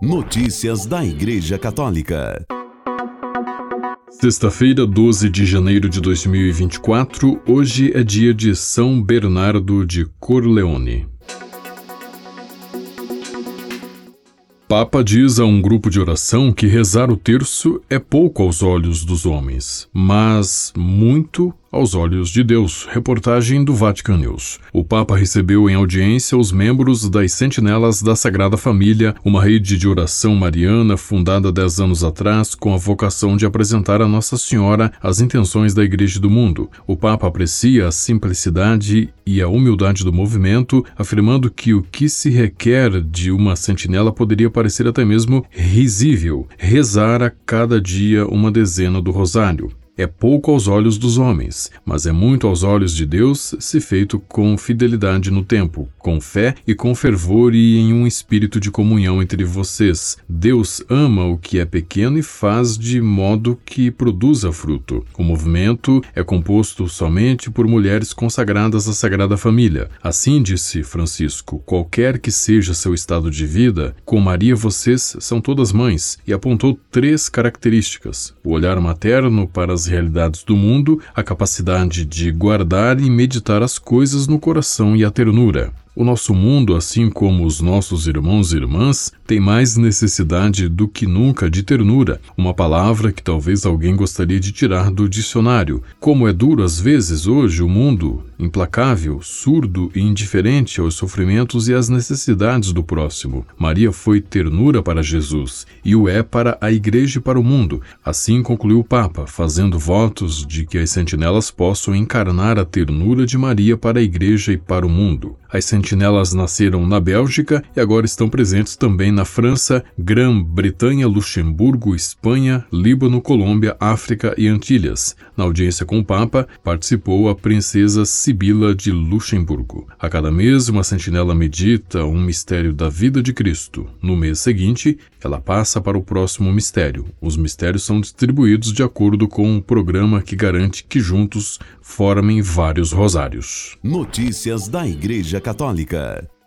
Notícias da Igreja Católica. Sexta-feira, 12 de janeiro de 2024, hoje é dia de São Bernardo de Corleone. Papa diz a um grupo de oração que rezar o terço é pouco aos olhos dos homens, mas muito aos olhos de Deus. Reportagem do Vatican News. O Papa recebeu em audiência os membros das Sentinelas da Sagrada Família, uma rede de oração mariana fundada dez anos atrás com a vocação de apresentar a Nossa Senhora as intenções da Igreja do mundo. O Papa aprecia a simplicidade e a humildade do movimento, afirmando que o que se requer de uma sentinela poderia parecer até mesmo risível: rezar a cada dia uma dezena do rosário é pouco aos olhos dos homens, mas é muito aos olhos de Deus se feito com fidelidade no tempo, com fé e com fervor e em um espírito de comunhão entre vocês. Deus ama o que é pequeno e faz de modo que produza fruto. O movimento é composto somente por mulheres consagradas à Sagrada Família. Assim disse Francisco: qualquer que seja seu estado de vida, com Maria vocês são todas mães, e apontou três características: o olhar materno para as realidades do mundo, a capacidade de guardar e meditar as coisas no coração e a ternura. O nosso mundo, assim como os nossos irmãos e irmãs, tem mais necessidade do que nunca de ternura, uma palavra que talvez alguém gostaria de tirar do dicionário. Como é duro às vezes hoje o mundo, implacável, surdo e indiferente aos sofrimentos e às necessidades do próximo. Maria foi ternura para Jesus e o é para a Igreja e para o mundo. Assim concluiu o Papa, fazendo votos de que as sentinelas possam encarnar a ternura de Maria para a Igreja e para o mundo. As sentinelas nasceram na Bélgica e agora estão presentes também na França, Grã-Bretanha, Luxemburgo, Espanha, Líbano, Colômbia, África e Antilhas. Na audiência com o Papa, participou a princesa Sibila de Luxemburgo. A cada mês, uma sentinela medita um mistério da vida de Cristo. No mês seguinte, ela passa para o próximo mistério. Os mistérios são distribuídos de acordo com um programa que garante que juntos formem vários rosários. Notícias da Igreja Católica. Católica.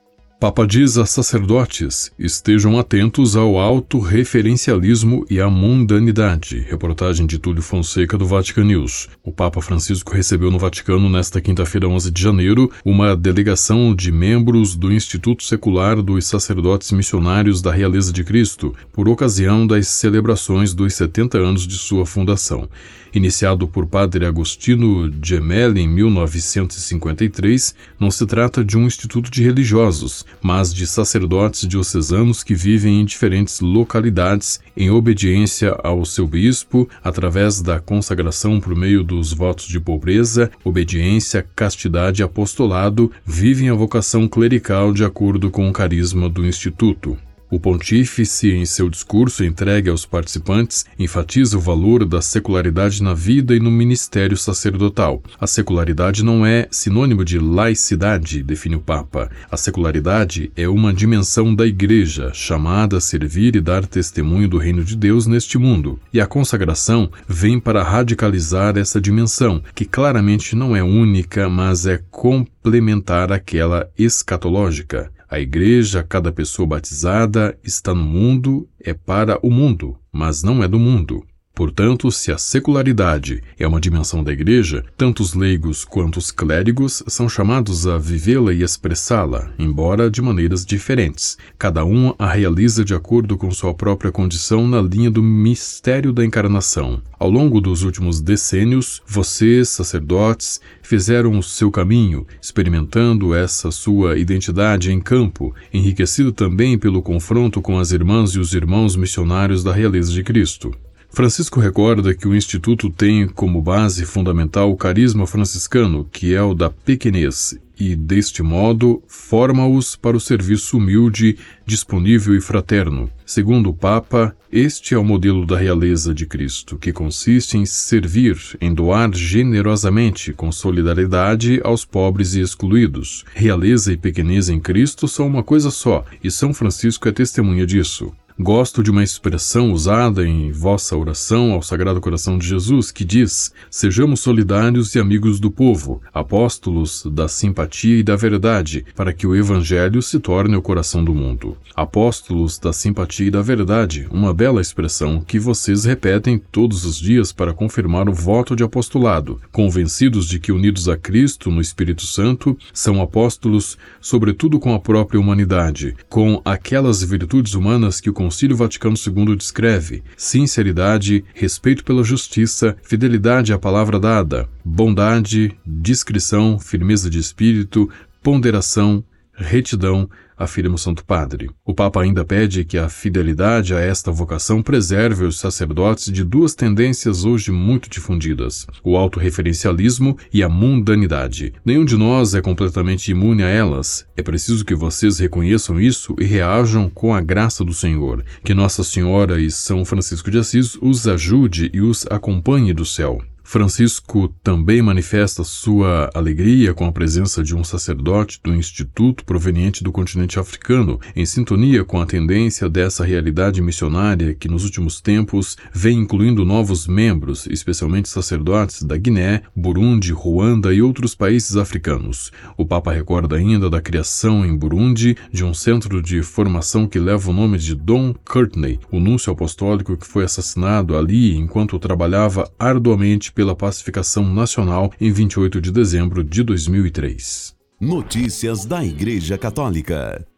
Papa diz a sacerdotes: estejam atentos ao autorreferencialismo e à mundanidade. Reportagem de Túlio Fonseca do Vatican News. O Papa Francisco recebeu no Vaticano nesta quinta-feira, 11 de janeiro, uma delegação de membros do Instituto Secular dos Sacerdotes Missionários da Realeza de Cristo, por ocasião das celebrações dos 70 anos de sua fundação. Iniciado por Padre Agostino Gemelli em 1953, não se trata de um instituto de religiosos, mas de sacerdotes diocesanos que vivem em diferentes localidades em obediência ao seu bispo, através da consagração por meio dos votos de pobreza, obediência, castidade e apostolado, vivem a vocação clerical de acordo com o carisma do instituto. O pontífice, em seu discurso entregue aos participantes, enfatiza o valor da secularidade na vida e no ministério sacerdotal. A secularidade não é sinônimo de laicidade, define o Papa. A secularidade é uma dimensão da Igreja, chamada a servir e dar testemunho do reino de Deus neste mundo. E a consagração vem para radicalizar essa dimensão, que claramente não é única, mas é complementar àquela escatológica. A igreja, cada pessoa batizada, está no mundo, é para o mundo, mas não é do mundo. Portanto, se a secularidade é uma dimensão da Igreja, tanto os leigos quanto os clérigos são chamados a vivê-la e expressá-la, embora de maneiras diferentes. Cada um a realiza de acordo com sua própria condição na linha do mistério da encarnação. Ao longo dos últimos decênios, vocês, sacerdotes, fizeram o seu caminho, experimentando essa sua identidade em campo, enriquecido também pelo confronto com as irmãs e os irmãos missionários da realeza de Cristo. Francisco recorda que o Instituto tem como base fundamental o carisma franciscano, que é o da pequenez, e, deste modo, forma-os para o serviço humilde, disponível e fraterno. Segundo o Papa, este é o modelo da realeza de Cristo, que consiste em servir, em doar generosamente, com solidariedade aos pobres e excluídos. Realeza e pequenez em Cristo são uma coisa só, e São Francisco é testemunha disso. Gosto de uma expressão usada em vossa oração ao Sagrado Coração de Jesus que diz: Sejamos solidários e amigos do povo, apóstolos da simpatia e da verdade, para que o Evangelho se torne o coração do mundo. Apóstolos da simpatia e da verdade, uma bela expressão que vocês repetem todos os dias para confirmar o voto de apostolado, convencidos de que unidos a Cristo no Espírito Santo, são apóstolos, sobretudo com a própria humanidade, com aquelas virtudes humanas que o Concílio Vaticano II descreve: sinceridade, respeito pela justiça, fidelidade à palavra dada, bondade, discrição, firmeza de espírito, ponderação, retidão, afirma o Santo Padre. O Papa ainda pede que a fidelidade a esta vocação preserve os sacerdotes de duas tendências hoje muito difundidas: o autorreferencialismo e a mundanidade. Nenhum de nós é completamente imune a elas. É preciso que vocês reconheçam isso e reajam com a graça do Senhor. Que Nossa Senhora e São Francisco de Assis os ajude e os acompanhe do céu. Francisco também manifesta sua alegria com a presença de um sacerdote do Instituto proveniente do continente africano, em sintonia com a tendência dessa realidade missionária que nos últimos tempos vem incluindo novos membros, especialmente sacerdotes da Guiné, Burundi, Ruanda e outros países africanos. O Papa recorda ainda da criação em Burundi de um centro de formação que leva o nome de Don Courtney, o núncio apostólico que foi assassinado ali enquanto trabalhava arduamente pela pacificação nacional em 28 de dezembro de 2003. Notícias da Igreja Católica.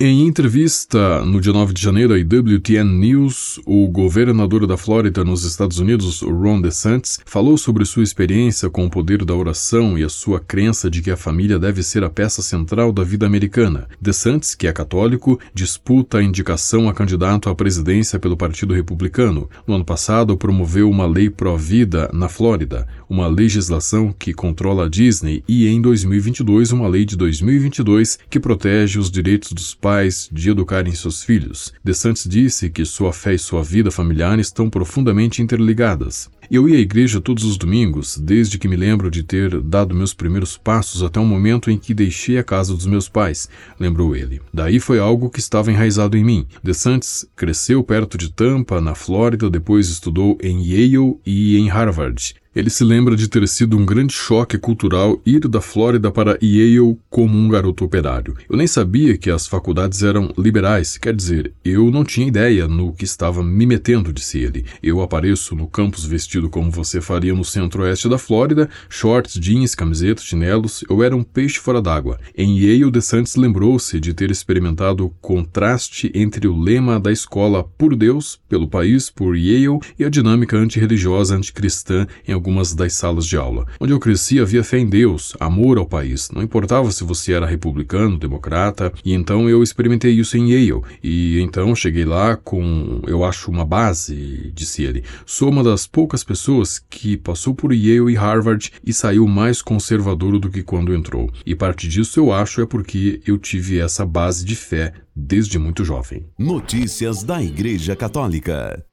Em entrevista no dia 9 de janeiro à WTN News, o governador da Flórida nos Estados Unidos, Ron DeSantis, falou sobre sua experiência com o poder da oração e a sua crença de que a família deve ser a peça central da vida americana. DeSantis, que é católico, disputa a indicação a candidato à presidência pelo Partido Republicano. No ano passado, promoveu uma lei pró-vida na Flórida, uma legislação que controla a Disney, e em 2022, uma lei de 2022 que protege os direitos dos pais pais de educarem seus filhos. De Santos disse que sua fé e sua vida familiar estão profundamente interligadas. Eu ia à igreja todos os domingos, desde que me lembro de ter dado meus primeiros passos até o momento em que deixei a casa dos meus pais, lembrou ele. Daí foi algo que estava enraizado em mim. De Santos cresceu perto de Tampa, na Flórida, depois estudou em Yale e em Harvard. Ele se lembra de ter sido um grande choque cultural ir da Flórida para Yale como um garoto operário. Eu nem sabia que as faculdades eram liberais, quer dizer, eu não tinha ideia no que estava me metendo, disse ele. Eu apareço no campus vestido como você faria no centro-oeste da Flórida, shorts, jeans, camisetas, chinelos, eu era um peixe fora d'água. Em Yale, DeSantis lembrou-se de ter experimentado o contraste entre o lema da escola por Deus, pelo país, por Yale, e a dinâmica antirreligiosa anticristã em algumas das salas de aula. Onde eu cresci havia fé em Deus, amor ao país. Não importava se você era republicano, democrata, e então eu experimentei isso em Yale. E então cheguei lá com, eu acho, uma base, disse ele. Sou uma das poucas pessoas que passou por Yale e Harvard e saiu mais conservador do que quando entrou. E parte disso eu acho é porque eu tive essa base de fé desde muito jovem. Notícias da Igreja Católica.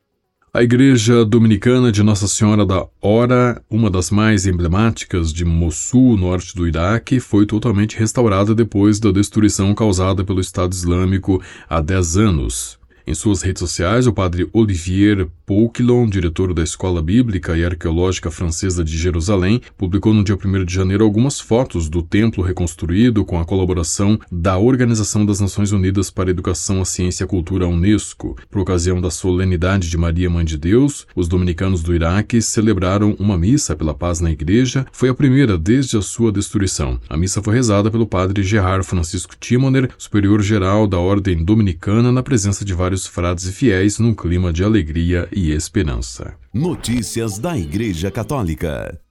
A Igreja Dominicana de Nossa Senhora da Hora, uma das mais emblemáticas de Mossul, norte do Iraque, foi totalmente restaurada depois da destruição causada pelo Estado Islâmico há 10 anos. Em suas redes sociais, o padre Olivier Pouquilon, diretor da Escola Bíblica e Arqueológica Francesa de Jerusalém, publicou no dia 1 de janeiro algumas fotos do templo reconstruído com a colaboração da Organização das Nações Unidas para a Educação, a Ciência e a Cultura, Unesco. Por ocasião da solenidade de Maria Mãe de Deus, os dominicanos do Iraque celebraram uma missa pela paz na igreja. Foi a primeira desde a sua destruição. A missa foi rezada pelo padre Gerard Francisco Timoner, superior-geral da Ordem Dominicana, na presença de vários vários frades e fiéis num clima de alegria e esperança. Notícias da Igreja Católica.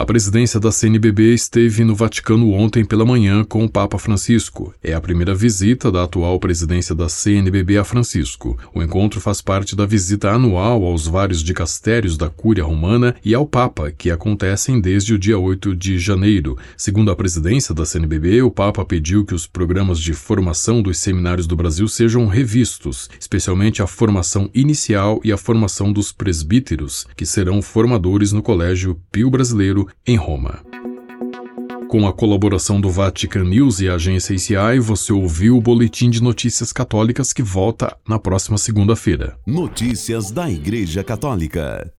A presidência da CNBB esteve no Vaticano ontem pela manhã com o Papa Francisco. É a primeira visita da atual presidência da CNBB a Francisco. O encontro faz parte da visita anual aos vários dicastérios da Cúria Romana e ao Papa, que acontecem desde o dia 8 de janeiro. Segundo a presidência da CNBB, o Papa pediu que os programas de formação dos seminários do Brasil sejam revistos, especialmente a formação inicial e a formação dos presbíteros, que serão formadores no Colégio Pio Brasileiro em Roma. Com a colaboração do Vatican News e a agência ACI, você ouviu o Boletim de Notícias Católicas que volta na próxima segunda-feira. Notícias da Igreja Católica.